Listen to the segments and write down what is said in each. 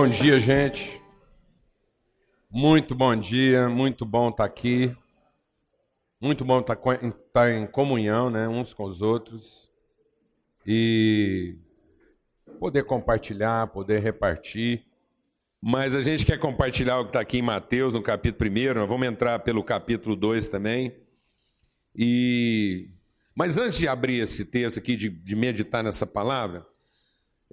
Bom dia, gente. Muito bom dia, muito bom estar aqui. Muito bom estar, estar em comunhão, né, uns com os outros. E poder compartilhar, poder repartir. Mas a gente quer compartilhar o que está aqui em Mateus, no capítulo 1. Nós vamos entrar pelo capítulo 2 também. E mas antes de abrir esse texto aqui, de, de meditar nessa palavra,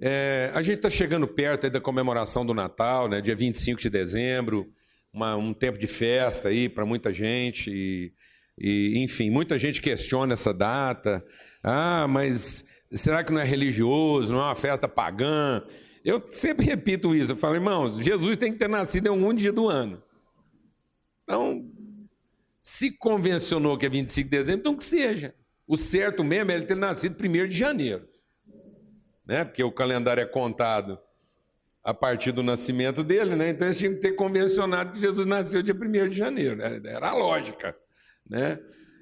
é, a gente está chegando perto da comemoração do Natal, né, dia 25 de dezembro, uma, um tempo de festa aí para muita gente. E, e, enfim, muita gente questiona essa data. Ah, mas será que não é religioso? Não é uma festa pagã? Eu sempre repito isso. Eu falo, irmãos, Jesus tem que ter nascido em algum dia do ano. Então, se convencionou que é 25 de dezembro, então que seja. O certo mesmo é ele ter nascido 1 de janeiro. Né? Porque o calendário é contado a partir do nascimento dele, né? Então eles tinham que ter convencionado que Jesus nasceu dia 1 de janeiro. Né? Era a lógica. Né?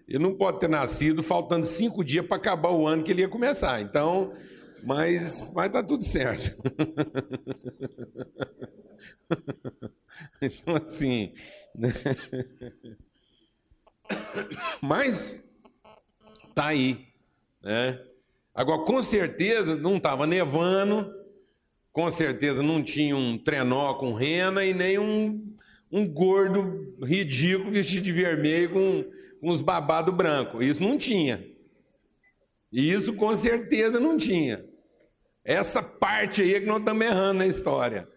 Ele não pode ter nascido faltando cinco dias para acabar o ano que ele ia começar. Então, mas, mas tá tudo certo. então, assim. Né? Mas tá aí, né? Agora, com certeza não estava nevando, com certeza não tinha um trenó com rena e nem um, um gordo ridículo vestido de vermelho com, com os babados brancos. Isso não tinha. Isso com certeza não tinha. Essa parte aí é que nós estamos errando na história.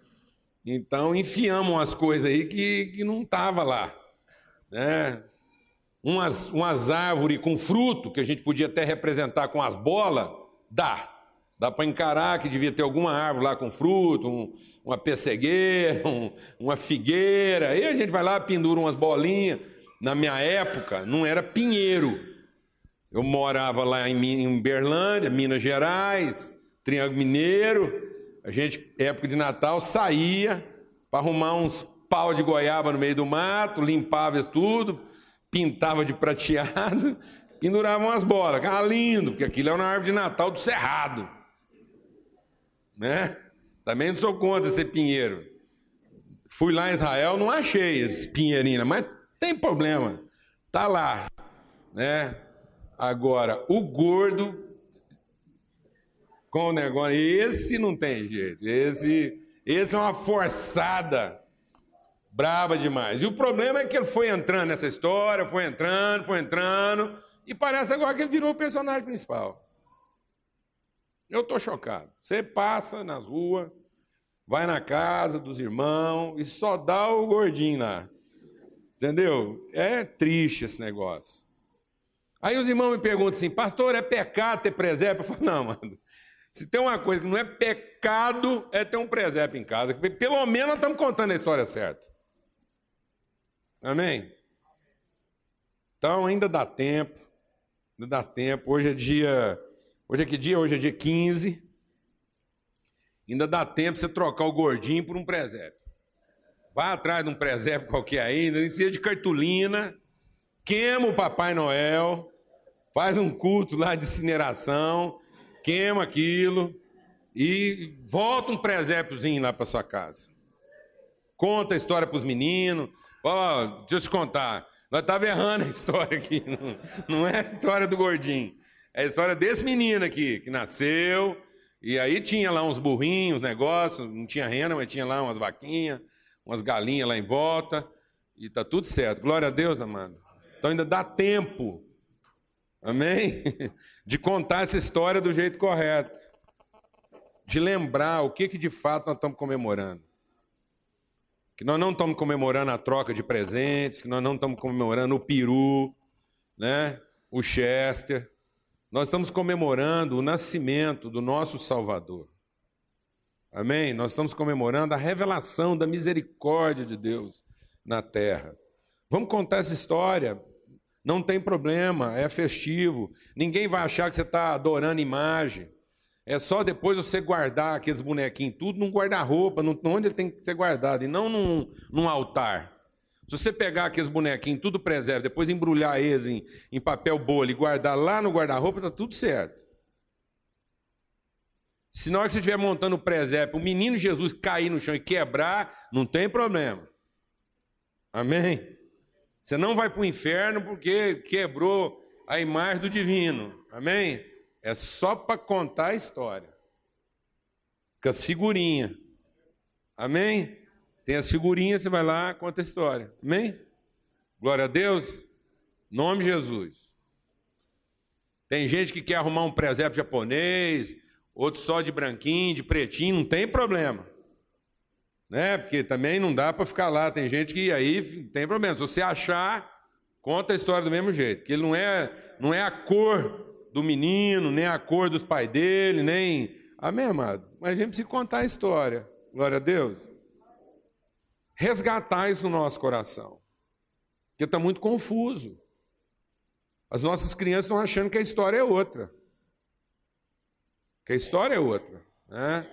Então, enfiamos as coisas aí que, que não estava lá. Né? Umas, umas árvores com fruto, que a gente podia até representar com as bolas, dá. Dá para encarar que devia ter alguma árvore lá com fruto, um, uma pessegueira, um, uma figueira. Aí a gente vai lá, pendura umas bolinhas. Na minha época, não era pinheiro. Eu morava lá em, em Berlândia, Minas Gerais, Triângulo Mineiro. A gente, época de Natal, saía para arrumar uns pau de goiaba no meio do mato, limpava isso tudo, pintava de prateado, penduravam as bolas. Ficava lindo, porque aquilo é uma árvore de Natal do Cerrado. Né? Também não sou contra ser pinheiro. Fui lá em Israel, não achei esses pinheirinhos, mas tem problema. Tá lá, né? Agora, o gordo com o negócio, esse não tem jeito. Esse, esse é uma forçada Braba demais. E o problema é que ele foi entrando nessa história, foi entrando, foi entrando, e parece agora que ele virou o personagem principal. Eu estou chocado. Você passa nas ruas, vai na casa dos irmãos e só dá o gordinho lá. Entendeu? É triste esse negócio. Aí os irmãos me perguntam assim, pastor, é pecado ter presépio? Eu falo, não, mano. Se tem uma coisa que não é pecado, é ter um presépio em casa. Pelo menos nós estamos contando a história certa. Amém? Então ainda dá tempo, ainda dá tempo. Hoje é dia. Hoje é que dia? Hoje é dia 15. Ainda dá tempo você trocar o gordinho por um presépio. Vá atrás de um presépio qualquer ainda, nem seja de cartolina, queima o Papai Noel, faz um culto lá de incineração, queima aquilo e volta um presépiozinho lá para sua casa. Conta a história para os meninos, Ó, deixa eu te contar. Nós estávamos errando a história aqui. Não, é a história do gordinho. É a história desse menino aqui, que nasceu. E aí tinha lá uns burrinhos, negócio. Não tinha rena, mas tinha lá umas vaquinhas, umas galinhas lá em volta. E tá tudo certo. Glória a Deus, amado. Então ainda dá tempo. Amém? De contar essa história do jeito correto. De lembrar o que, que de fato nós estamos comemorando que nós não estamos comemorando a troca de presentes, que nós não estamos comemorando o peru, né? o Chester. Nós estamos comemorando o nascimento do nosso Salvador. Amém? Nós estamos comemorando a revelação da misericórdia de Deus na terra. Vamos contar essa história. Não tem problema, é festivo. Ninguém vai achar que você está adorando imagem. É só depois você guardar aqueles bonequinhos tudo num guarda-roupa, onde ele tem que ser guardado, e não num, num altar. Se você pegar aqueles bonequinhos tudo preserva, depois embrulhar eles em, em papel bolha e guardar lá no guarda-roupa, está tudo certo. Se na hora que você estiver montando o presépio, o menino Jesus cair no chão e quebrar, não tem problema. Amém? Você não vai para o inferno porque quebrou a imagem do divino. Amém? É só para contar a história. Com as figurinhas. Amém? Tem as figurinhas, você vai lá, conta a história. Amém? Glória a Deus. Nome de Jesus. Tem gente que quer arrumar um presépio japonês, outro só de branquinho, de pretinho, não tem problema. Né? Porque também não dá para ficar lá. Tem gente que aí tem problema. Se você achar, conta a história do mesmo jeito. Que não é, não é a cor do menino, nem a cor dos pais dele, nem. Amém, amado? Mas a gente precisa contar a história. Glória a Deus. Resgatar isso no nosso coração. Porque está muito confuso. As nossas crianças estão achando que a história é outra. Que a história é outra. Né?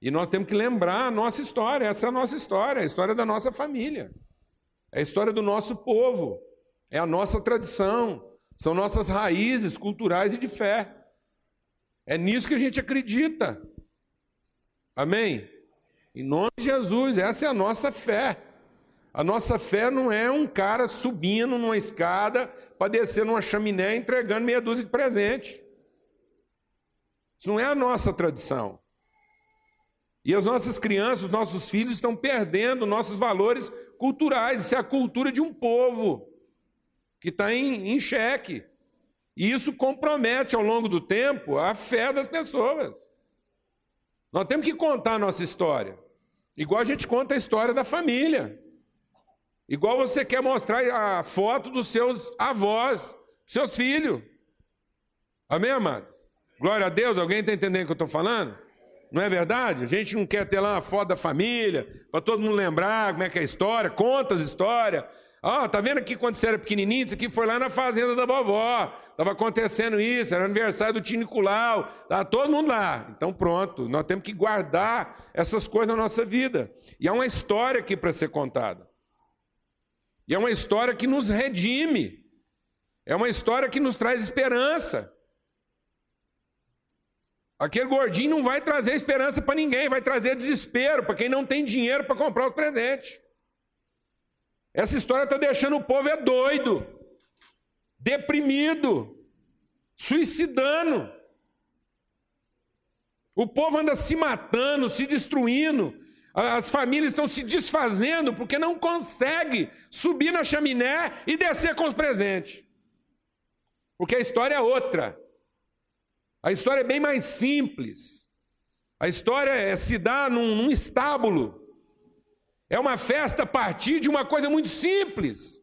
E nós temos que lembrar a nossa história. Essa é a nossa história, a história da nossa família. É a história do nosso povo. É a nossa tradição. São nossas raízes culturais e de fé. É nisso que a gente acredita. Amém? Em nome de Jesus, essa é a nossa fé. A nossa fé não é um cara subindo numa escada para descer numa chaminé entregando meia dúzia de presente. Isso não é a nossa tradição. E as nossas crianças, os nossos filhos estão perdendo nossos valores culturais. Isso é a cultura de um povo que está em, em xeque. E isso compromete ao longo do tempo a fé das pessoas. Nós temos que contar a nossa história. Igual a gente conta a história da família. Igual você quer mostrar a foto dos seus avós, seus filhos. Amém, amados? Glória a Deus, alguém está entendendo o que eu estou falando? Não é verdade? A gente não quer ter lá uma foto da família, para todo mundo lembrar como é que é a história, conta as histórias. Ó, oh, tá vendo aqui quando você era pequenininho? Isso aqui foi lá na fazenda da vovó. Estava acontecendo isso, era aniversário do tio Nicolau. Estava todo mundo lá. Então pronto, nós temos que guardar essas coisas na nossa vida. E há uma história aqui para ser contada. E é uma história que nos redime. É uma história que nos traz esperança. Aquele gordinho não vai trazer esperança para ninguém, vai trazer desespero para quem não tem dinheiro para comprar os presentes. Essa história está deixando o povo é doido, deprimido, suicidando. O povo anda se matando, se destruindo, as famílias estão se desfazendo porque não consegue subir na chaminé e descer com os presentes. Porque a história é outra. A história é bem mais simples. A história é se dar num, num estábulo. É uma festa a partir de uma coisa muito simples,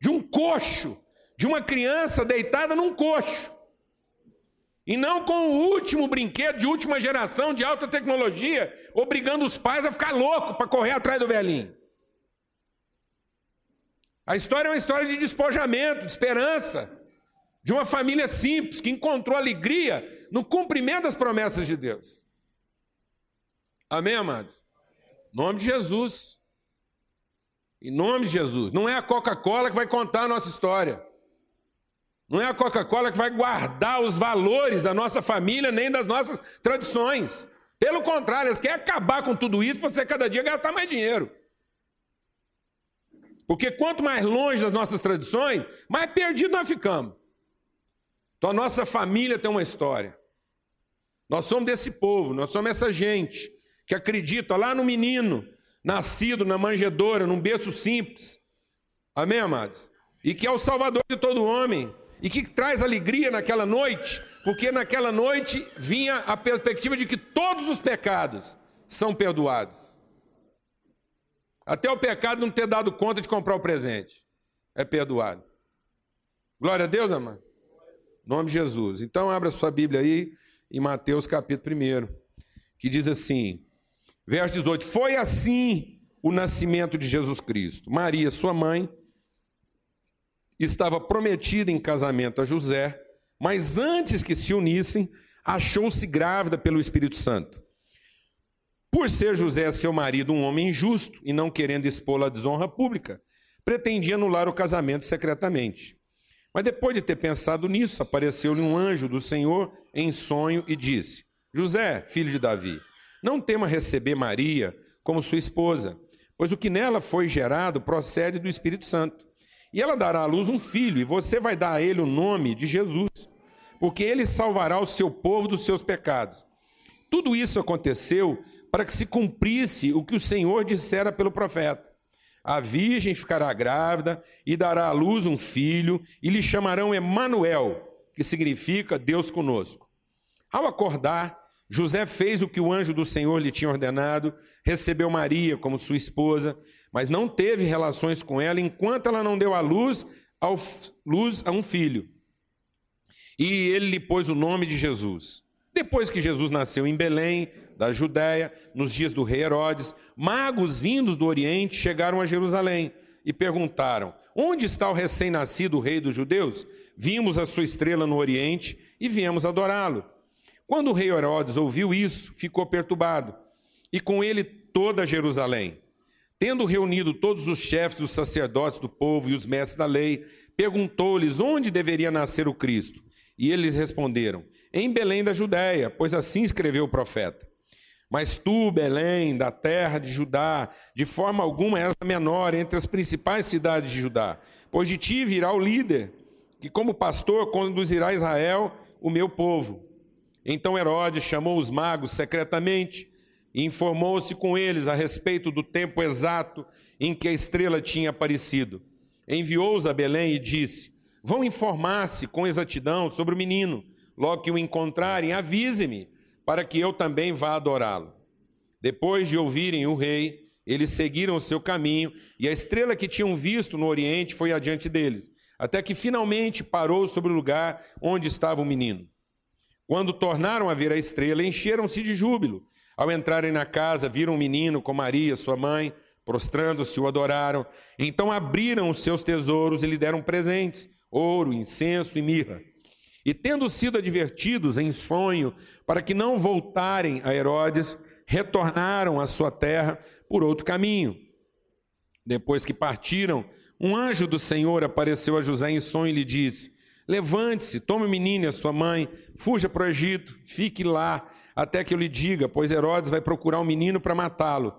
de um coxo, de uma criança deitada num coxo. E não com o último brinquedo de última geração de alta tecnologia, obrigando os pais a ficar louco para correr atrás do velhinho. A história é uma história de despojamento, de esperança, de uma família simples que encontrou alegria no cumprimento das promessas de Deus. Amém, amados? Em nome de Jesus. Em nome de Jesus. Não é a Coca-Cola que vai contar a nossa história. Não é a Coca-Cola que vai guardar os valores da nossa família nem das nossas tradições. Pelo contrário, eles querem acabar com tudo isso para você cada dia gastar mais dinheiro. Porque quanto mais longe das nossas tradições, mais perdido nós ficamos. Então a nossa família tem uma história. Nós somos desse povo, nós somos essa gente que acredita lá no menino, nascido na manjedoura, num berço simples. Amém, amados? E que é o salvador de todo homem e que traz alegria naquela noite, porque naquela noite vinha a perspectiva de que todos os pecados são perdoados. Até o pecado não ter dado conta de comprar o presente é perdoado. Glória a Deus, amado. Nome de Jesus. Então abra sua Bíblia aí em Mateus capítulo 1, que diz assim, verso 18: Foi assim o nascimento de Jesus Cristo. Maria, sua mãe, estava prometida em casamento a José, mas antes que se unissem, achou-se grávida pelo Espírito Santo. Por ser José, seu marido, um homem injusto e não querendo expô-la à desonra pública, pretendia anular o casamento secretamente. Mas depois de ter pensado nisso, apareceu-lhe um anjo do Senhor em sonho e disse: José, filho de Davi, não tema receber Maria como sua esposa, pois o que nela foi gerado procede do Espírito Santo. E ela dará à luz um filho, e você vai dar a ele o nome de Jesus, porque ele salvará o seu povo dos seus pecados. Tudo isso aconteceu para que se cumprisse o que o Senhor dissera pelo profeta. A virgem ficará grávida e dará à luz um filho, e lhe chamarão Emanuel, que significa Deus conosco. Ao acordar, José fez o que o anjo do Senhor lhe tinha ordenado, recebeu Maria como sua esposa, mas não teve relações com ela enquanto ela não deu à luz, ao, luz a um filho. E ele lhe pôs o nome de Jesus. Depois que Jesus nasceu em Belém, da Judéia, nos dias do rei Herodes, magos vindos do Oriente chegaram a Jerusalém e perguntaram: Onde está o recém-nascido rei dos judeus? Vimos a sua estrela no Oriente e viemos adorá-lo. Quando o rei Herodes ouviu isso, ficou perturbado, e com ele toda Jerusalém. Tendo reunido todos os chefes dos sacerdotes do povo e os mestres da lei, perguntou-lhes onde deveria nascer o Cristo. E eles responderam: Em Belém da Judéia, pois assim escreveu o profeta. Mas tu, Belém, da terra de Judá, de forma alguma és a menor entre as principais cidades de Judá, pois de ti virá o líder, que como pastor conduzirá Israel, o meu povo. Então Herodes chamou os magos secretamente e informou-se com eles a respeito do tempo exato em que a estrela tinha aparecido. Enviou-os a Belém e disse: Vão informar-se com exatidão sobre o menino. Logo que o encontrarem, avise-me para que eu também vá adorá-lo. Depois de ouvirem o rei, eles seguiram o seu caminho, e a estrela que tinham visto no oriente foi adiante deles, até que finalmente parou sobre o lugar onde estava o menino. Quando tornaram a ver a estrela, encheram-se de júbilo. Ao entrarem na casa, viram um menino com Maria, sua mãe, prostrando-se, o adoraram. Então abriram os seus tesouros e lhe deram presentes: ouro, incenso e mirra. E tendo sido advertidos em sonho para que não voltarem a Herodes, retornaram à sua terra por outro caminho. Depois que partiram, um anjo do Senhor apareceu a José em sonho e lhe disse: Levante-se, tome o menino e a sua mãe, fuja para o Egito, fique lá até que eu lhe diga, pois Herodes vai procurar o um menino para matá-lo.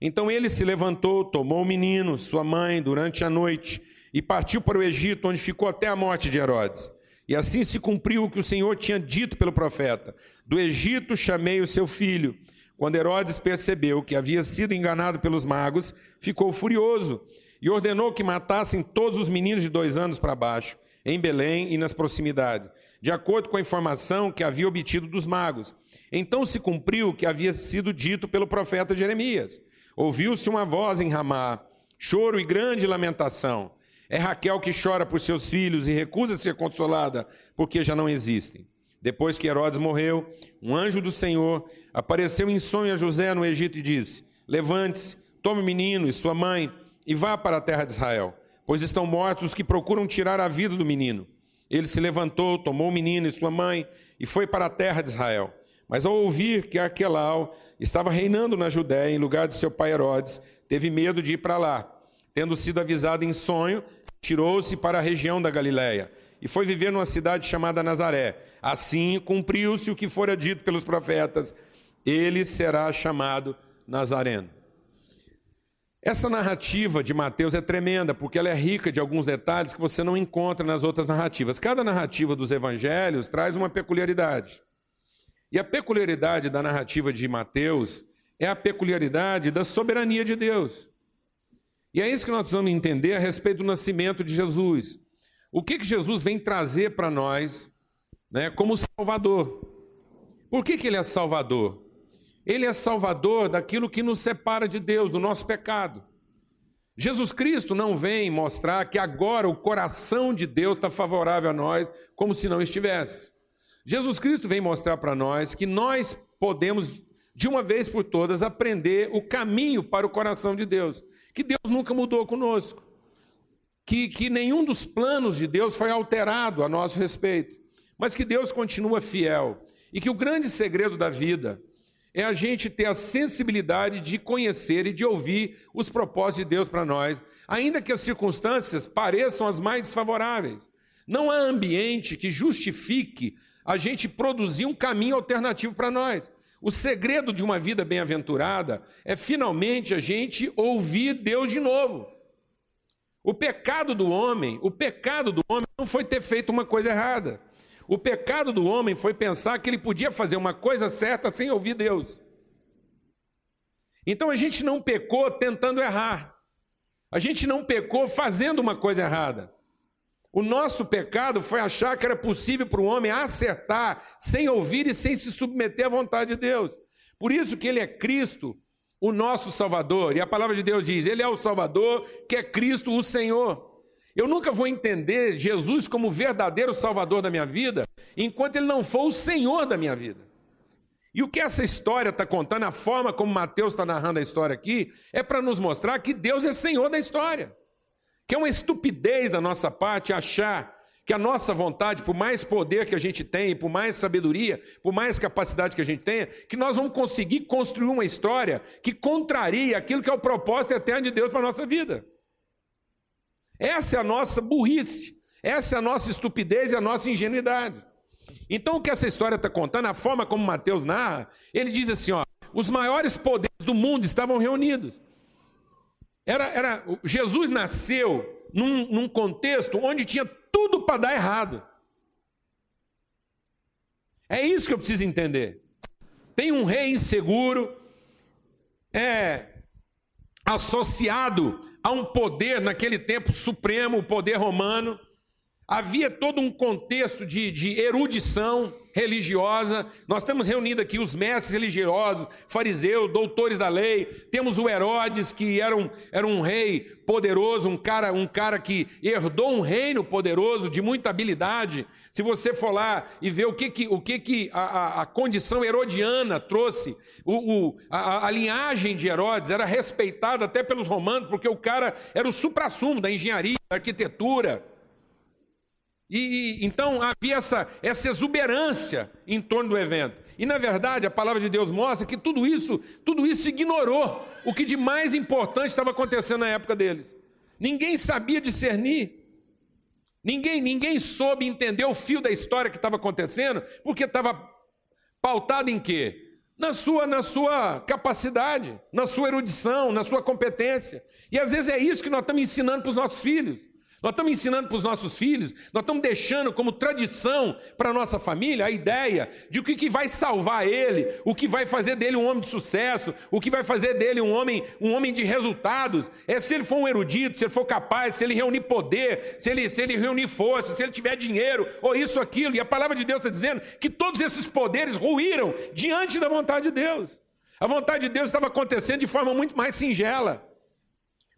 Então ele se levantou, tomou o menino, sua mãe, durante a noite e partiu para o Egito, onde ficou até a morte de Herodes. E assim se cumpriu o que o Senhor tinha dito pelo profeta: Do Egito chamei o seu filho. Quando Herodes percebeu que havia sido enganado pelos magos, ficou furioso e ordenou que matassem todos os meninos de dois anos para baixo, em Belém e nas proximidades, de acordo com a informação que havia obtido dos magos. Então se cumpriu o que havia sido dito pelo profeta Jeremias. Ouviu-se uma voz em Ramá, choro e grande lamentação. É Raquel que chora por seus filhos e recusa ser consolada, porque já não existem. Depois que Herodes morreu, um anjo do Senhor apareceu em sonho a José no Egito e disse: Levante-se, tome o menino e sua mãe e vá para a terra de Israel, pois estão mortos os que procuram tirar a vida do menino. Ele se levantou, tomou o menino e sua mãe e foi para a terra de Israel. Mas ao ouvir que Arquelau estava reinando na Judéia em lugar de seu pai Herodes, teve medo de ir para lá Tendo sido avisado em sonho, tirou-se para a região da Galiléia e foi viver numa cidade chamada Nazaré. Assim cumpriu-se o que fora dito pelos profetas: ele será chamado Nazareno. Essa narrativa de Mateus é tremenda, porque ela é rica de alguns detalhes que você não encontra nas outras narrativas. Cada narrativa dos evangelhos traz uma peculiaridade. E a peculiaridade da narrativa de Mateus é a peculiaridade da soberania de Deus. E é isso que nós precisamos entender a respeito do nascimento de Jesus. O que, que Jesus vem trazer para nós né, como Salvador? Por que, que ele é Salvador? Ele é Salvador daquilo que nos separa de Deus, do nosso pecado. Jesus Cristo não vem mostrar que agora o coração de Deus está favorável a nós, como se não estivesse. Jesus Cristo vem mostrar para nós que nós podemos, de uma vez por todas, aprender o caminho para o coração de Deus que Deus nunca mudou conosco, que, que nenhum dos planos de Deus foi alterado a nosso respeito, mas que Deus continua fiel e que o grande segredo da vida é a gente ter a sensibilidade de conhecer e de ouvir os propósitos de Deus para nós, ainda que as circunstâncias pareçam as mais desfavoráveis. Não há ambiente que justifique a gente produzir um caminho alternativo para nós. O segredo de uma vida bem-aventurada é finalmente a gente ouvir Deus de novo. O pecado do homem, o pecado do homem não foi ter feito uma coisa errada. O pecado do homem foi pensar que ele podia fazer uma coisa certa sem ouvir Deus. Então a gente não pecou tentando errar. A gente não pecou fazendo uma coisa errada. O nosso pecado foi achar que era possível para o homem acertar sem ouvir e sem se submeter à vontade de Deus. Por isso que ele é Cristo, o nosso Salvador. E a palavra de Deus diz: Ele é o Salvador, que é Cristo, o Senhor. Eu nunca vou entender Jesus como verdadeiro Salvador da minha vida enquanto ele não for o Senhor da minha vida. E o que essa história está contando, a forma como Mateus está narrando a história aqui, é para nos mostrar que Deus é Senhor da história. Que é uma estupidez da nossa parte achar que a nossa vontade, por mais poder que a gente tem, por mais sabedoria, por mais capacidade que a gente tenha, que nós vamos conseguir construir uma história que contraria aquilo que é o propósito eterno de Deus para a nossa vida. Essa é a nossa burrice, essa é a nossa estupidez e a nossa ingenuidade. Então, o que essa história está contando, a forma como Mateus narra, ele diz assim: ó, os maiores poderes do mundo estavam reunidos. Era, era, Jesus nasceu num, num contexto onde tinha tudo para dar errado. É isso que eu preciso entender. Tem um rei inseguro, é associado a um poder naquele tempo supremo, o poder romano. Havia todo um contexto de, de, erudição religiosa. Nós temos reunido aqui os mestres religiosos, fariseus, doutores da lei. Temos o Herodes, que era um, era um rei poderoso, um cara, um cara que herdou um reino poderoso, de muita habilidade. Se você for lá e ver o que, que, o que, que a, a, a condição herodiana trouxe, o, o, a, a linhagem de Herodes era respeitada até pelos romanos, porque o cara era o suprassumo da engenharia, da arquitetura. E, então havia essa, essa exuberância em torno do evento. E na verdade a palavra de Deus mostra que tudo isso, tudo isso ignorou o que de mais importante estava acontecendo na época deles. Ninguém sabia discernir. Ninguém, ninguém soube entender o fio da história que estava acontecendo, porque estava pautado em quê? Na sua, na sua capacidade, na sua erudição, na sua competência. E às vezes é isso que nós estamos ensinando para os nossos filhos. Nós estamos ensinando para os nossos filhos, nós estamos deixando como tradição para a nossa família a ideia de o que, que vai salvar ele, o que vai fazer dele um homem de sucesso, o que vai fazer dele um homem, um homem de resultados. É se ele for um erudito, se ele for capaz, se ele reunir poder, se ele, se ele reunir força, se ele tiver dinheiro, ou isso, aquilo. E a palavra de Deus está dizendo que todos esses poderes ruíram diante da vontade de Deus. A vontade de Deus estava acontecendo de forma muito mais singela,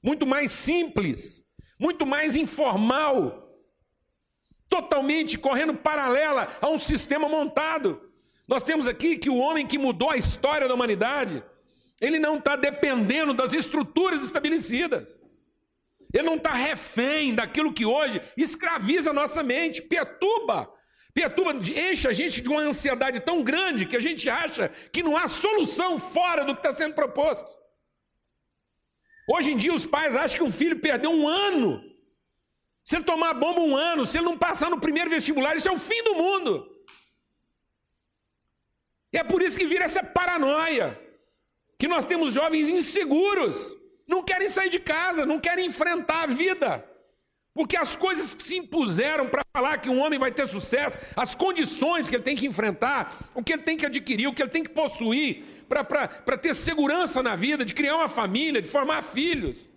muito mais simples muito mais informal, totalmente correndo paralela a um sistema montado. Nós temos aqui que o homem que mudou a história da humanidade, ele não está dependendo das estruturas estabelecidas. Ele não está refém daquilo que hoje escraviza a nossa mente, perturba. Perturba, enche a gente de uma ansiedade tão grande que a gente acha que não há solução fora do que está sendo proposto. Hoje em dia os pais acham que um filho perdeu um ano. Se ele tomar bomba um ano, se ele não passar no primeiro vestibular, isso é o fim do mundo. E é por isso que vira essa paranoia. Que nós temos jovens inseguros, não querem sair de casa, não querem enfrentar a vida. Porque as coisas que se impuseram para falar que um homem vai ter sucesso, as condições que ele tem que enfrentar, o que ele tem que adquirir, o que ele tem que possuir, para ter segurança na vida, de criar uma família, de formar filhos.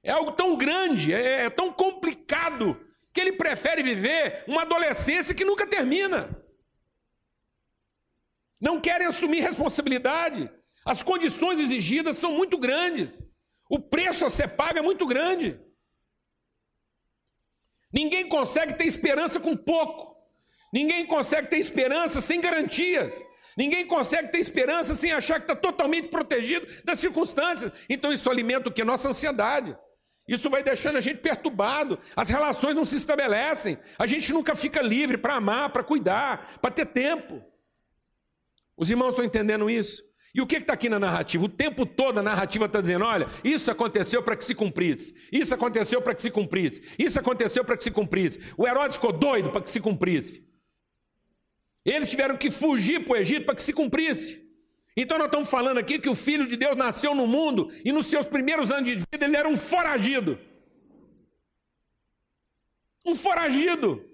É algo tão grande, é, é tão complicado, que ele prefere viver uma adolescência que nunca termina. Não querem assumir responsabilidade. As condições exigidas são muito grandes. O preço a ser pago é muito grande. Ninguém consegue ter esperança com pouco. Ninguém consegue ter esperança sem garantias. Ninguém consegue ter esperança sem achar que está totalmente protegido das circunstâncias. Então isso alimenta o que? Nossa ansiedade. Isso vai deixando a gente perturbado, as relações não se estabelecem, a gente nunca fica livre para amar, para cuidar, para ter tempo. Os irmãos estão entendendo isso? E o que está aqui na narrativa? O tempo todo a narrativa está dizendo: olha, isso aconteceu para que se cumprisse, isso aconteceu para que se cumprisse, isso aconteceu para que se cumprisse. O Herodes ficou doido para que se cumprisse. Eles tiveram que fugir para o Egito para que se cumprisse. Então nós estamos falando aqui que o Filho de Deus nasceu no mundo e nos seus primeiros anos de vida ele era um foragido. Um foragido.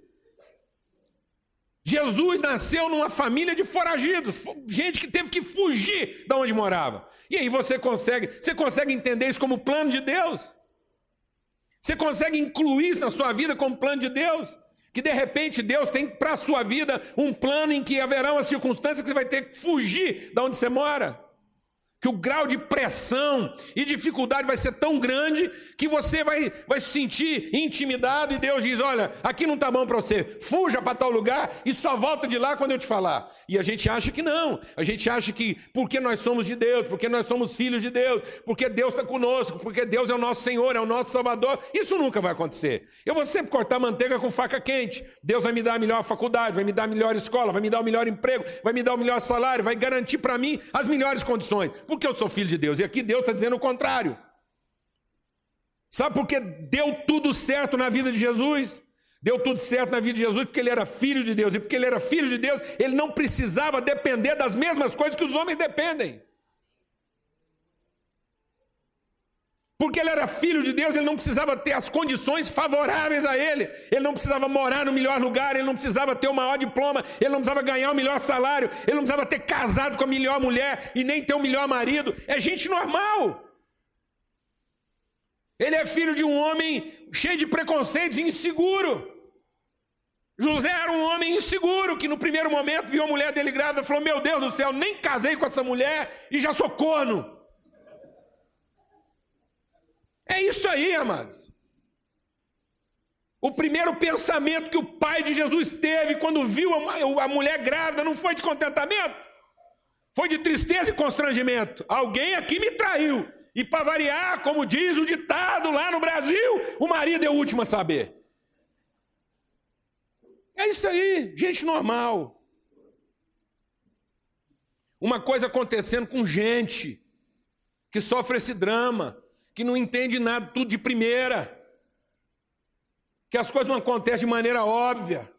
Jesus nasceu numa família de foragidos, gente que teve que fugir de onde morava. E aí você consegue, você consegue entender isso como plano de Deus? Você consegue incluir isso na sua vida como plano de Deus? Que de repente Deus tem para a sua vida um plano em que haverá uma circunstância que você vai ter que fugir de onde você mora que o grau de pressão e dificuldade vai ser tão grande que você vai, vai se sentir intimidado e Deus diz: Olha, aqui não está bom para você, fuja para tal lugar e só volta de lá quando eu te falar. E a gente acha que não, a gente acha que porque nós somos de Deus, porque nós somos filhos de Deus, porque Deus está conosco, porque Deus é o nosso Senhor, é o nosso Salvador, isso nunca vai acontecer. Eu vou sempre cortar manteiga com faca quente. Deus vai me dar a melhor faculdade, vai me dar a melhor escola, vai me dar o melhor emprego, vai me dar o melhor salário, vai garantir para mim as melhores condições porque eu sou filho de Deus. E aqui Deus está dizendo o contrário. Sabe por que deu tudo certo na vida de Jesus? Deu tudo certo na vida de Jesus porque ele era filho de Deus. E porque ele era filho de Deus, ele não precisava depender das mesmas coisas que os homens dependem. Porque ele era filho de Deus, ele não precisava ter as condições favoráveis a ele. Ele não precisava morar no melhor lugar, ele não precisava ter o maior diploma, ele não precisava ganhar o melhor salário, ele não precisava ter casado com a melhor mulher e nem ter o melhor marido. É gente normal. Ele é filho de um homem cheio de preconceitos e inseguro. José era um homem inseguro que no primeiro momento viu a mulher dele grávida e falou: Meu Deus do céu, nem casei com essa mulher e já sou corno. É isso aí, amados. O primeiro pensamento que o pai de Jesus teve quando viu a, mulher grávida não foi de contentamento, foi de tristeza e constrangimento. Alguém aqui me traiu. E para variar, como diz o ditado lá no Brasil, o marido é o último a saber. É isso aí, gente normal. Uma coisa acontecendo com gente que sofre esse drama que não entende nada, tudo de primeira, que as coisas não acontecem de maneira óbvia,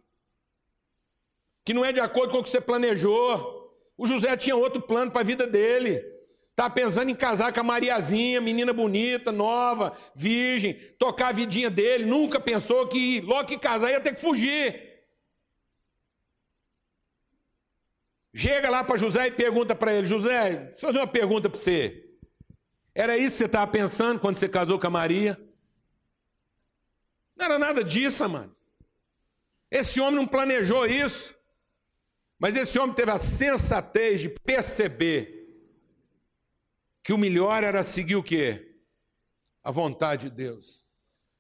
que não é de acordo com o que você planejou. O José tinha outro plano para a vida dele. Estava pensando em casar com a Mariazinha, menina bonita, nova, virgem, tocar a vidinha dele. Nunca pensou que logo que casar ia ter que fugir. Chega lá para José e pergunta para ele: José, deixa eu fazer uma pergunta para você. Era isso que você estava pensando quando você casou com a Maria? Não era nada disso, amados. Esse homem não planejou isso. Mas esse homem teve a sensatez de perceber que o melhor era seguir o quê? A vontade de Deus.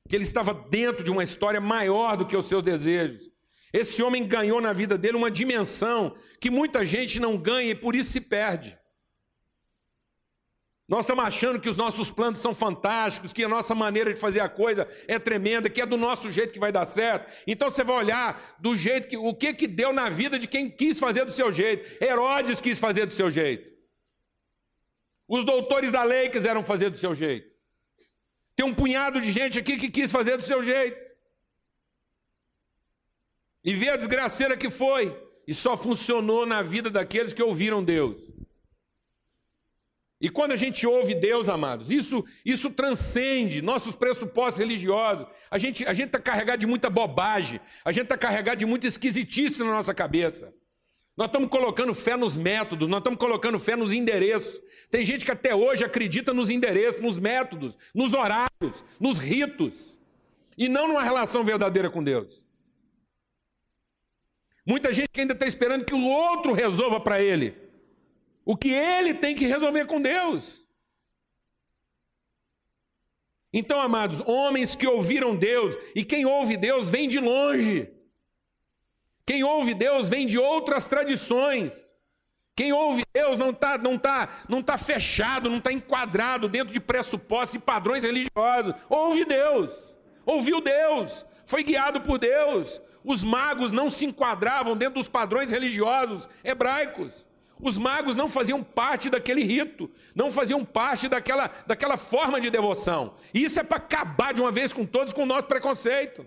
Que ele estava dentro de uma história maior do que os seus desejos. Esse homem ganhou na vida dele uma dimensão que muita gente não ganha e por isso se perde. Nós estamos achando que os nossos planos são fantásticos, que a nossa maneira de fazer a coisa é tremenda, que é do nosso jeito que vai dar certo. Então você vai olhar do jeito que o que que deu na vida de quem quis fazer do seu jeito. Herodes quis fazer do seu jeito. Os doutores da lei quiseram fazer do seu jeito. Tem um punhado de gente aqui que quis fazer do seu jeito. E vê a desgraceira que foi. E só funcionou na vida daqueles que ouviram Deus. E quando a gente ouve Deus, amados, isso, isso transcende nossos pressupostos religiosos. A gente a está carregado de muita bobagem, a gente está carregado de muita esquisitice na nossa cabeça. Nós estamos colocando fé nos métodos, nós estamos colocando fé nos endereços. Tem gente que até hoje acredita nos endereços, nos métodos, nos horários, nos ritos, e não numa relação verdadeira com Deus. Muita gente que ainda está esperando que o outro resolva para ele. O que ele tem que resolver com Deus. Então, amados, homens que ouviram Deus, e quem ouve Deus vem de longe. Quem ouve Deus vem de outras tradições. Quem ouve Deus não está não tá, não tá fechado, não está enquadrado dentro de pressupostos e padrões religiosos. Ouve Deus, ouviu Deus, foi guiado por Deus. Os magos não se enquadravam dentro dos padrões religiosos hebraicos. Os magos não faziam parte daquele rito, não faziam parte daquela, daquela forma de devoção. E isso é para acabar de uma vez com todos com o nosso preconceito.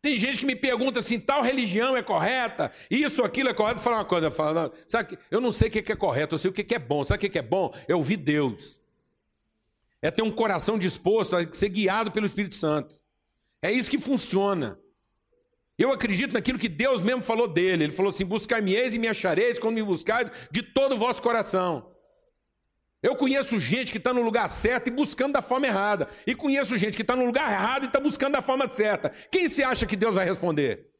Tem gente que me pergunta assim, tal religião é correta, isso, aquilo é correto. Fala uma coisa, eu falo, não, sabe, eu não sei o que é correto, eu sei o que é bom. Sabe o que é bom? É ouvir Deus. É ter um coração disposto a ser guiado pelo Espírito Santo. É isso que funciona. Eu acredito naquilo que Deus mesmo falou dele. Ele falou assim: buscar-me-eis e me achareis quando me buscares de todo o vosso coração. Eu conheço gente que está no lugar certo e buscando da forma errada. E conheço gente que está no lugar errado e está buscando da forma certa. Quem se acha que Deus vai responder?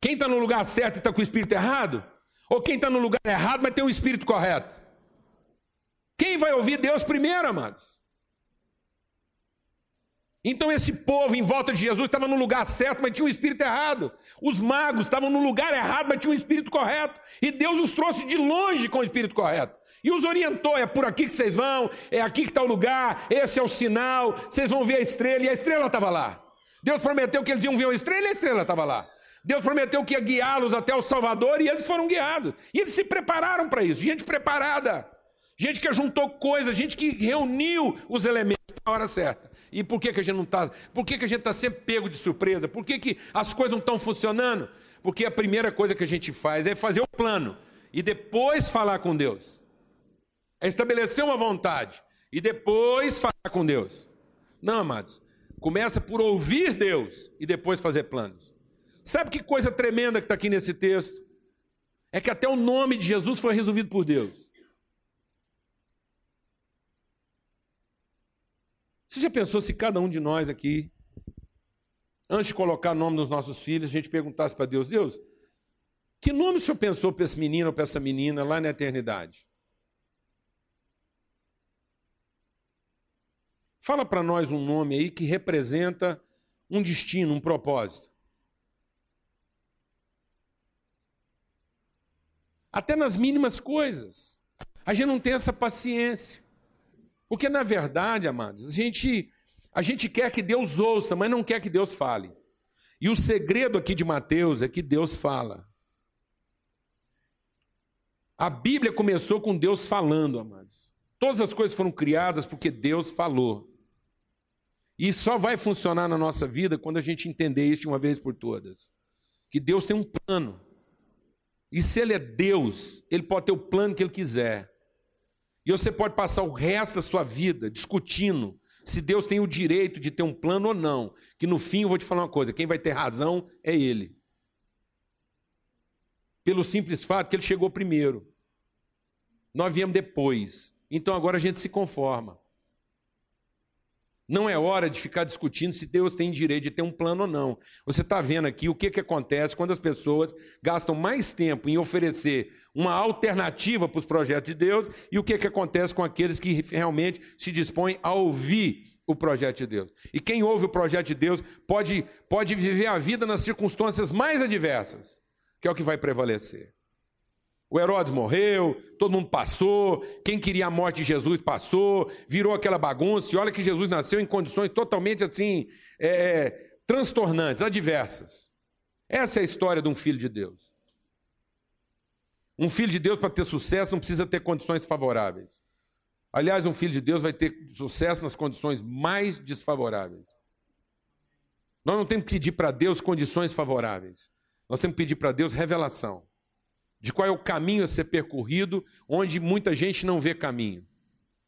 Quem está no lugar certo e está com o espírito errado? Ou quem está no lugar errado, mas tem o espírito correto? Quem vai ouvir Deus primeiro, amados? Então esse povo em volta de Jesus estava no lugar certo, mas tinha um espírito errado. Os magos estavam no lugar errado, mas tinha um espírito correto. E Deus os trouxe de longe com o espírito correto. E os orientou: é por aqui que vocês vão, é aqui que está o lugar, esse é o sinal, vocês vão ver a estrela, e a estrela estava lá. Deus prometeu que eles iam ver a estrela e a estrela estava lá. Deus prometeu que ia guiá-los até o Salvador e eles foram guiados. E eles se prepararam para isso. Gente preparada. Gente que juntou coisas, gente que reuniu os elementos na hora certa. E por que, que a gente não está? Por que, que a gente está sempre pego de surpresa? Por que, que as coisas não estão funcionando? Porque a primeira coisa que a gente faz é fazer o plano e depois falar com Deus. É estabelecer uma vontade e depois falar com Deus. Não, amados. Começa por ouvir Deus e depois fazer planos. Sabe que coisa tremenda que está aqui nesse texto? É que até o nome de Jesus foi resolvido por Deus. Você já pensou se cada um de nós aqui, antes de colocar nome nos nossos filhos, a gente perguntasse para Deus: Deus, que nome o senhor pensou para esse menino ou para essa menina lá na eternidade? Fala para nós um nome aí que representa um destino, um propósito. Até nas mínimas coisas. A gente não tem essa paciência. Porque, na verdade, amados, a gente, a gente quer que Deus ouça, mas não quer que Deus fale. E o segredo aqui de Mateus é que Deus fala. A Bíblia começou com Deus falando, amados. Todas as coisas foram criadas porque Deus falou. E só vai funcionar na nossa vida quando a gente entender isso de uma vez por todas. Que Deus tem um plano. E se Ele é Deus, Ele pode ter o plano que Ele quiser. E você pode passar o resto da sua vida discutindo se Deus tem o direito de ter um plano ou não. Que no fim eu vou te falar uma coisa: quem vai ter razão é Ele. Pelo simples fato que Ele chegou primeiro. Nós viemos depois. Então agora a gente se conforma. Não é hora de ficar discutindo se Deus tem direito de ter um plano ou não. Você está vendo aqui o que, que acontece quando as pessoas gastam mais tempo em oferecer uma alternativa para os projetos de Deus e o que, que acontece com aqueles que realmente se dispõem a ouvir o projeto de Deus. E quem ouve o projeto de Deus pode, pode viver a vida nas circunstâncias mais adversas, que é o que vai prevalecer. O Herodes morreu, todo mundo passou, quem queria a morte de Jesus passou, virou aquela bagunça. E olha que Jesus nasceu em condições totalmente assim, é, é, transtornantes, adversas. Essa é a história de um filho de Deus. Um filho de Deus, para ter sucesso, não precisa ter condições favoráveis. Aliás, um filho de Deus vai ter sucesso nas condições mais desfavoráveis. Nós não temos que pedir para Deus condições favoráveis. Nós temos que pedir para Deus revelação de qual é o caminho a ser percorrido, onde muita gente não vê caminho.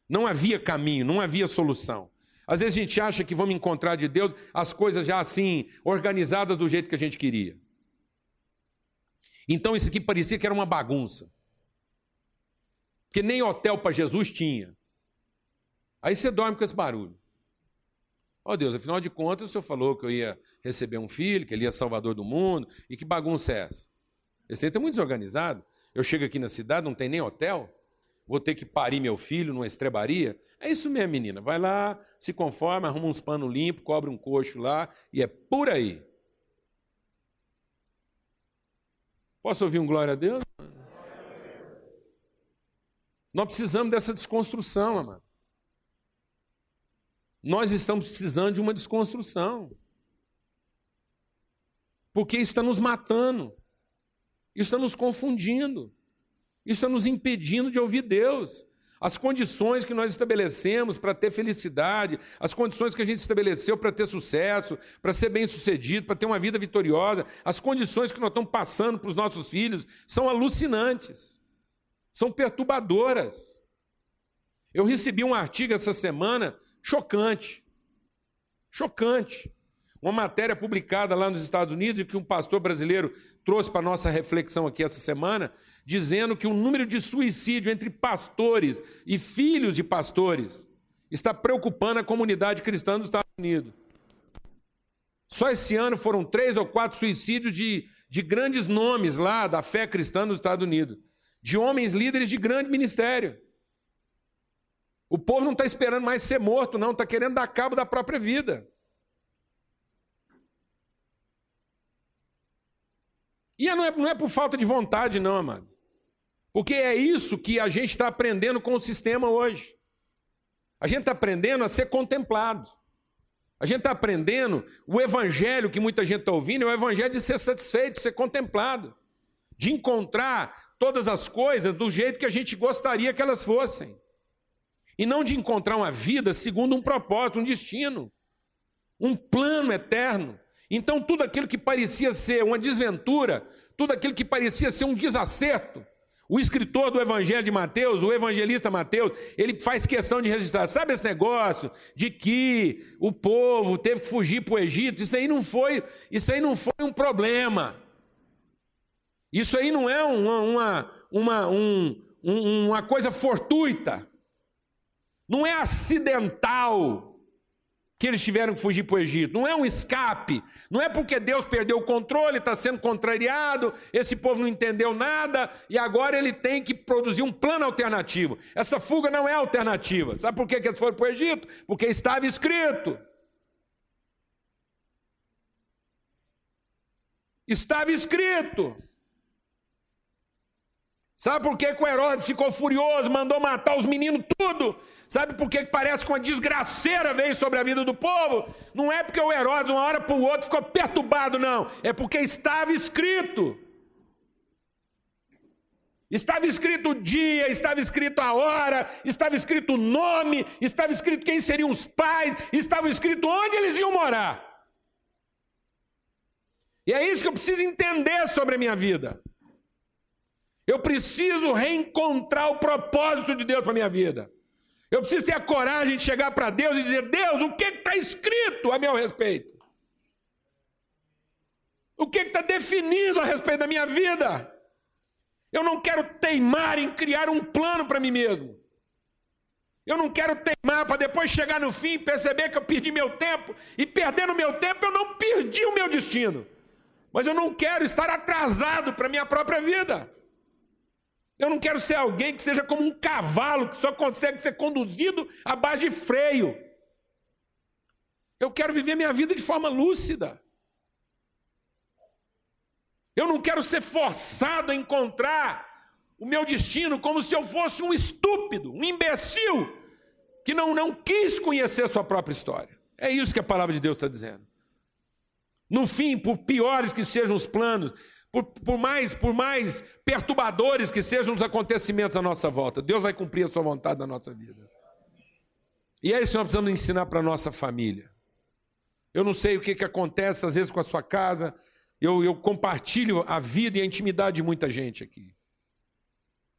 Não havia caminho, não havia solução. Às vezes a gente acha que vamos encontrar de Deus as coisas já assim, organizadas do jeito que a gente queria. Então isso aqui parecia que era uma bagunça. Porque nem hotel para Jesus tinha. Aí você dorme com esse barulho. Ó oh Deus, afinal de contas, o Senhor falou que eu ia receber um filho, que ele ia salvador do mundo, e que bagunça é essa? Esse aí está muito desorganizado. Eu chego aqui na cidade, não tem nem hotel. Vou ter que parir meu filho numa estrebaria. É isso mesmo, menina. Vai lá, se conforma, arruma uns panos limpos, cobre um coxo lá e é por aí. Posso ouvir um glória a Deus? Nós precisamos dessa desconstrução, amado. nós estamos precisando de uma desconstrução. Porque isso está nos matando, isso está nos confundindo, isso está nos impedindo de ouvir Deus. As condições que nós estabelecemos para ter felicidade, as condições que a gente estabeleceu para ter sucesso, para ser bem sucedido, para ter uma vida vitoriosa, as condições que nós estamos passando para os nossos filhos são alucinantes, são perturbadoras. Eu recebi um artigo essa semana chocante. Chocante. Uma matéria publicada lá nos Estados Unidos e que um pastor brasileiro trouxe para nossa reflexão aqui essa semana, dizendo que o número de suicídio entre pastores e filhos de pastores está preocupando a comunidade cristã dos Estados Unidos. Só esse ano foram três ou quatro suicídios de, de grandes nomes lá da fé cristã nos Estados Unidos, de homens líderes de grande ministério. O povo não está esperando mais ser morto, não, está querendo dar cabo da própria vida. E não é, não é por falta de vontade, não, amado. Porque é isso que a gente está aprendendo com o sistema hoje. A gente está aprendendo a ser contemplado. A gente está aprendendo o evangelho que muita gente está ouvindo, é o evangelho de ser satisfeito, de ser contemplado, de encontrar todas as coisas do jeito que a gente gostaria que elas fossem. E não de encontrar uma vida segundo um propósito, um destino, um plano eterno. Então, tudo aquilo que parecia ser uma desventura, tudo aquilo que parecia ser um desacerto, o escritor do Evangelho de Mateus, o evangelista Mateus, ele faz questão de registrar. Sabe esse negócio de que o povo teve que fugir para o Egito? Isso aí não foi, isso aí não foi um problema. Isso aí não é uma, uma, uma, um, uma coisa fortuita. Não é acidental que eles tiveram que fugir para o Egito. Não é um escape. Não é porque Deus perdeu o controle, está sendo contrariado, esse povo não entendeu nada e agora ele tem que produzir um plano alternativo. Essa fuga não é alternativa. Sabe por que eles foram para o Egito? Porque estava escrito. Estava escrito. Sabe por que, que o Herodes ficou furioso, mandou matar os meninos tudo? Sabe por que parece que uma desgraceira veio sobre a vida do povo? Não é porque o Herodes, uma hora para o outro, ficou perturbado, não. É porque estava escrito. Estava escrito o dia, estava escrito a hora, estava escrito o nome, estava escrito quem seriam os pais, estava escrito onde eles iam morar. E é isso que eu preciso entender sobre a minha vida. Eu preciso reencontrar o propósito de Deus para minha vida. Eu preciso ter a coragem de chegar para Deus e dizer: Deus, o que está escrito a meu respeito? O que está definido a respeito da minha vida? Eu não quero teimar em criar um plano para mim mesmo. Eu não quero teimar para depois chegar no fim e perceber que eu perdi meu tempo. E perdendo meu tempo, eu não perdi o meu destino. Mas eu não quero estar atrasado para a minha própria vida. Eu não quero ser alguém que seja como um cavalo que só consegue ser conduzido à base de freio. Eu quero viver minha vida de forma lúcida. Eu não quero ser forçado a encontrar o meu destino como se eu fosse um estúpido, um imbecil, que não, não quis conhecer sua própria história. É isso que a palavra de Deus está dizendo. No fim, por piores que sejam os planos, por, por, mais, por mais perturbadores que sejam os acontecimentos à nossa volta, Deus vai cumprir a sua vontade na nossa vida. E é isso que nós precisamos ensinar para a nossa família. Eu não sei o que, que acontece às vezes com a sua casa, eu, eu compartilho a vida e a intimidade de muita gente aqui.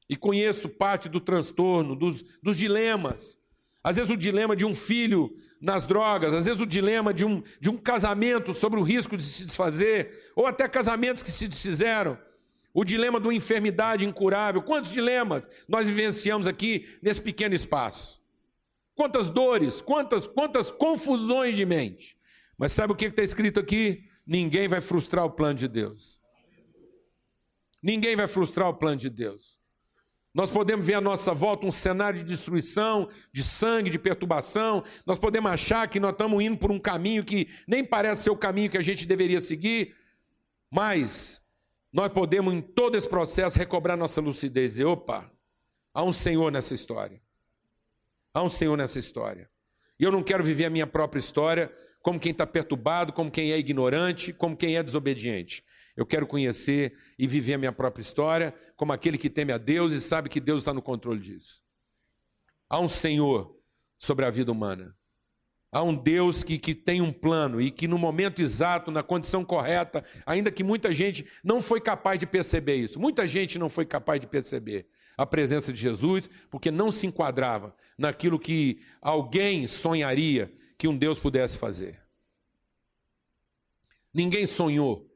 E conheço parte do transtorno, dos, dos dilemas. Às vezes o dilema de um filho nas drogas, às vezes o dilema de um, de um casamento sobre o risco de se desfazer, ou até casamentos que se desfizeram, o dilema de uma enfermidade incurável. Quantos dilemas nós vivenciamos aqui nesse pequeno espaço? Quantas dores, quantas, quantas confusões de mente. Mas sabe o que está escrito aqui? Ninguém vai frustrar o plano de Deus. Ninguém vai frustrar o plano de Deus. Nós podemos ver à nossa volta um cenário de destruição, de sangue, de perturbação. Nós podemos achar que nós estamos indo por um caminho que nem parece ser o caminho que a gente deveria seguir, mas nós podemos, em todo esse processo, recobrar nossa lucidez e opa, há um Senhor nessa história. Há um Senhor nessa história. E eu não quero viver a minha própria história como quem está perturbado, como quem é ignorante, como quem é desobediente. Eu quero conhecer e viver a minha própria história como aquele que teme a Deus e sabe que Deus está no controle disso. Há um Senhor sobre a vida humana. Há um Deus que, que tem um plano e que no momento exato, na condição correta, ainda que muita gente não foi capaz de perceber isso, muita gente não foi capaz de perceber a presença de Jesus, porque não se enquadrava naquilo que alguém sonharia que um Deus pudesse fazer. Ninguém sonhou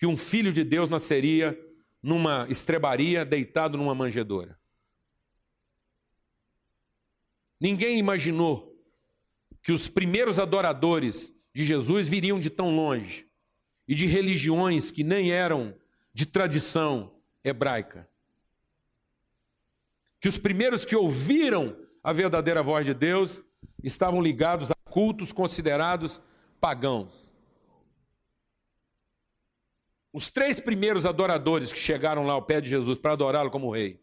que um filho de Deus nasceria numa estrebaria, deitado numa manjedoura. Ninguém imaginou que os primeiros adoradores de Jesus viriam de tão longe e de religiões que nem eram de tradição hebraica que os primeiros que ouviram a verdadeira voz de Deus estavam ligados a cultos considerados pagãos. Os três primeiros adoradores que chegaram lá ao pé de Jesus para adorá-lo como rei.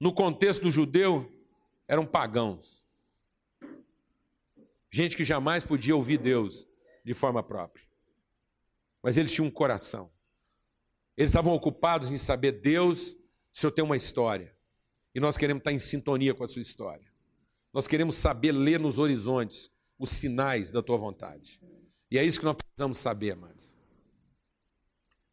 No contexto do judeu, eram pagãos. Gente que jamais podia ouvir Deus de forma própria. Mas eles tinham um coração. Eles estavam ocupados em saber, Deus, o Senhor tem uma história. E nós queremos estar em sintonia com a sua história. Nós queremos saber ler nos horizontes os sinais da tua vontade. E é isso que nós precisamos saber, amados.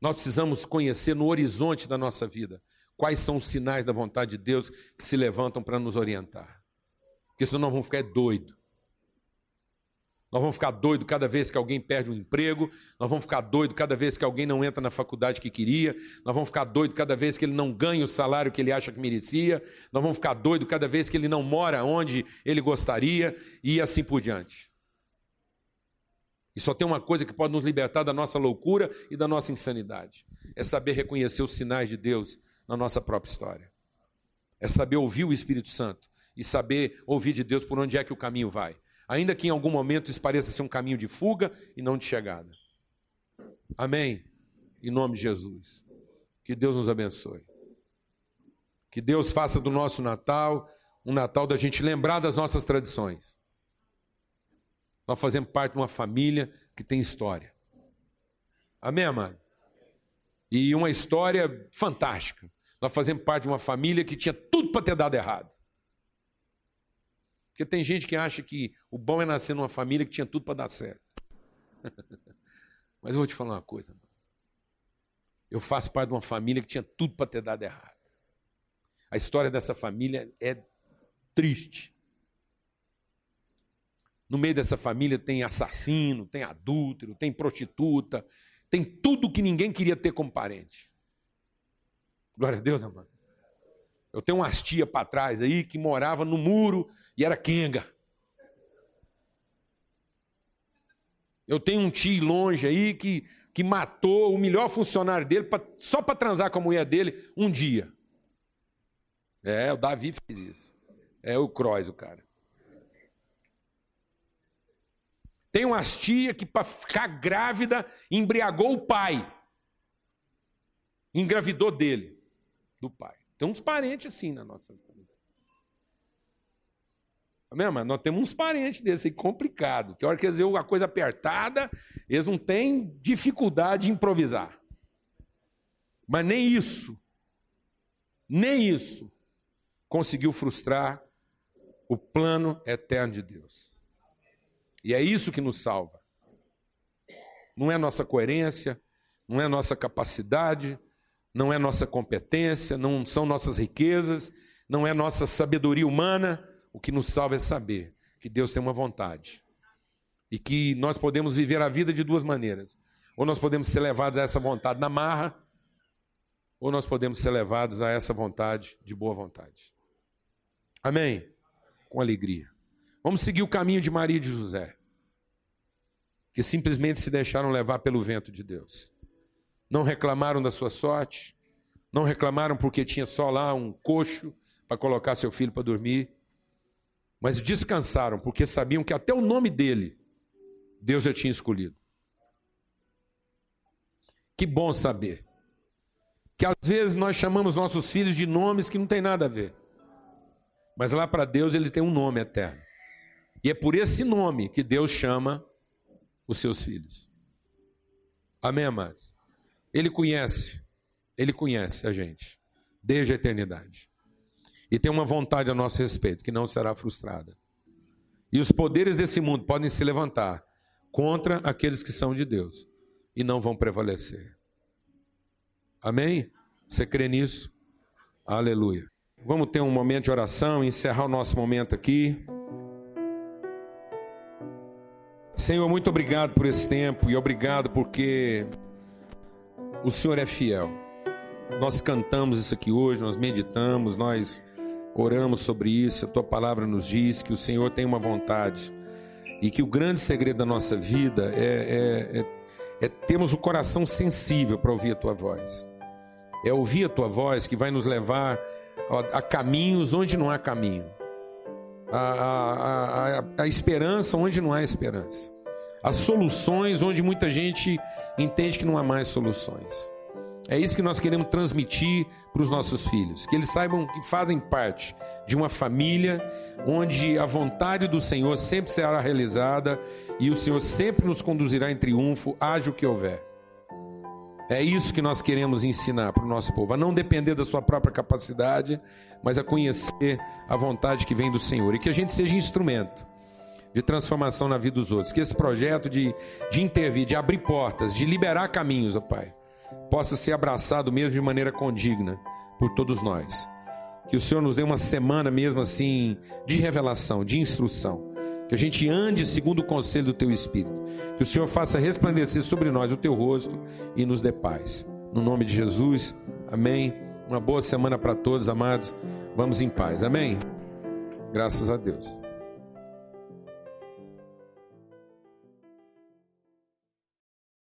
Nós precisamos conhecer no horizonte da nossa vida quais são os sinais da vontade de Deus que se levantam para nos orientar. Porque senão nós vamos ficar doidos. Nós vamos ficar doido cada vez que alguém perde um emprego, nós vamos ficar doido cada vez que alguém não entra na faculdade que queria, nós vamos ficar doido cada vez que ele não ganha o salário que ele acha que merecia, nós vamos ficar doido cada vez que ele não mora onde ele gostaria e assim por diante. E só tem uma coisa que pode nos libertar da nossa loucura e da nossa insanidade: é saber reconhecer os sinais de Deus na nossa própria história. É saber ouvir o Espírito Santo e saber ouvir de Deus por onde é que o caminho vai ainda que em algum momento isso pareça ser um caminho de fuga e não de chegada. Amém? Em nome de Jesus. Que Deus nos abençoe. Que Deus faça do nosso Natal um Natal da gente lembrar das nossas tradições. Nós fazemos parte de uma família que tem história. Amém, amado? E uma história fantástica. Nós fazemos parte de uma família que tinha tudo para ter dado errado. Porque tem gente que acha que o bom é nascer numa família que tinha tudo para dar certo. Mas eu vou te falar uma coisa. Mano. Eu faço parte de uma família que tinha tudo para ter dado errado. A história dessa família é triste. No meio dessa família tem assassino, tem adúltero, tem prostituta, tem tudo que ninguém queria ter como parente. Glória a Deus, amado. Eu tenho umas tia para trás aí que morava no muro e era quenga. Eu tenho um tio longe aí que, que matou o melhor funcionário dele pra, só para transar com a mulher dele um dia. É, o Davi fez isso. É o Crois, o cara. Tem umas tia que para ficar grávida embriagou o pai. Engravidou dele, do pai. Tem uns parentes assim na nossa família. Amém, mas nós temos uns parentes desses aí complicado, que hora que eles veem a coisa apertada, eles não têm dificuldade de improvisar. Mas nem isso, nem isso conseguiu frustrar o plano eterno de Deus. E é isso que nos salva. Não é nossa coerência, não é nossa capacidade, não é nossa competência, não são nossas riquezas, não é nossa sabedoria humana. O que nos salva é saber que Deus tem uma vontade e que nós podemos viver a vida de duas maneiras. Ou nós podemos ser levados a essa vontade na marra, ou nós podemos ser levados a essa vontade de boa vontade. Amém? Com alegria. Vamos seguir o caminho de Maria e de José, que simplesmente se deixaram levar pelo vento de Deus não reclamaram da sua sorte, não reclamaram porque tinha só lá um coxo para colocar seu filho para dormir, mas descansaram porque sabiam que até o nome dele Deus já tinha escolhido. Que bom saber que às vezes nós chamamos nossos filhos de nomes que não tem nada a ver. Mas lá para Deus eles têm um nome eterno. E é por esse nome que Deus chama os seus filhos. Amém, amados? Ele conhece, ele conhece a gente desde a eternidade. E tem uma vontade a nosso respeito que não será frustrada. E os poderes desse mundo podem se levantar contra aqueles que são de Deus e não vão prevalecer. Amém? Você crê nisso? Aleluia. Vamos ter um momento de oração encerrar o nosso momento aqui. Senhor, muito obrigado por esse tempo e obrigado porque o Senhor é fiel. Nós cantamos isso aqui hoje, nós meditamos, nós oramos sobre isso. A tua palavra nos diz que o Senhor tem uma vontade e que o grande segredo da nossa vida é, é, é, é termos o coração sensível para ouvir a tua voz. É ouvir a tua voz que vai nos levar a, a caminhos onde não há caminho, a, a, a esperança onde não há esperança, as soluções onde muita gente entende que não há mais soluções. É isso que nós queremos transmitir para os nossos filhos, que eles saibam que fazem parte de uma família onde a vontade do Senhor sempre será realizada e o Senhor sempre nos conduzirá em triunfo, haja o que houver. É isso que nós queremos ensinar para o nosso povo, a não depender da sua própria capacidade, mas a conhecer a vontade que vem do Senhor e que a gente seja instrumento de transformação na vida dos outros. Que esse projeto de, de intervir, de abrir portas, de liberar caminhos, ó Pai, possa ser abraçado mesmo de maneira condigna por todos nós. Que o Senhor nos dê uma semana mesmo assim de revelação, de instrução que a gente ande segundo o conselho do teu Espírito, que o Senhor faça resplandecer sobre nós o teu rosto e nos dê paz. No nome de Jesus, amém. Uma boa semana para todos, amados. Vamos em paz, amém. Graças a Deus.